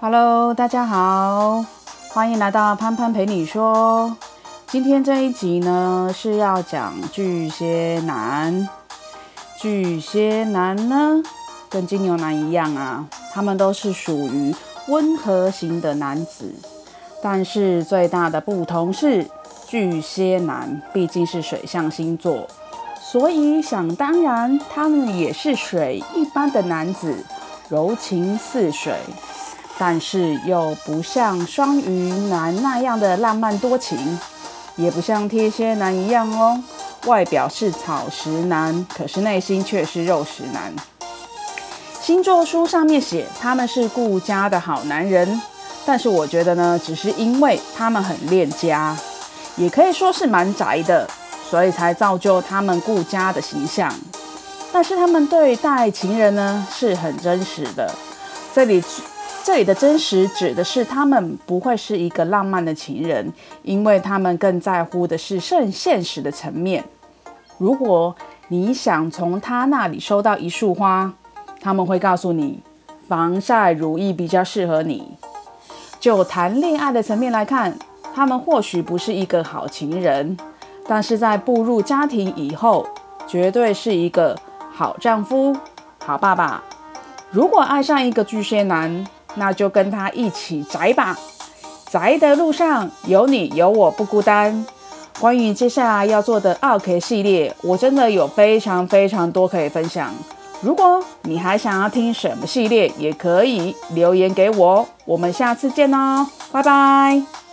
Hello，大家好，欢迎来到潘潘陪你说。今天这一集呢是要讲巨蟹男。巨蟹男呢跟金牛男一样啊，他们都是属于温和型的男子，但是最大的不同是，巨蟹男毕竟是水象星座，所以想当然，他们也是水一般的男子，柔情似水。但是又不像双鱼男那样的浪漫多情，也不像天蝎男一样哦，外表是草食男，可是内心却是肉食男。星座书上面写他们是顾家的好男人，但是我觉得呢，只是因为他们很恋家，也可以说是蛮宅的，所以才造就他们顾家的形象。但是他们对待情人呢，是很真实的。这里。这里的真实指的是他们不会是一个浪漫的情人，因为他们更在乎的是更现实的层面。如果你想从他那里收到一束花，他们会告诉你，防晒乳液比较适合你。就谈恋爱的层面来看，他们或许不是一个好情人，但是在步入家庭以后，绝对是一个好丈夫、好爸爸。如果爱上一个巨蟹男，那就跟他一起宅吧，宅的路上有你有我不孤单。关于接下来要做的奥克系列，我真的有非常非常多可以分享。如果你还想要听什么系列，也可以留言给我。我们下次见哦，拜拜。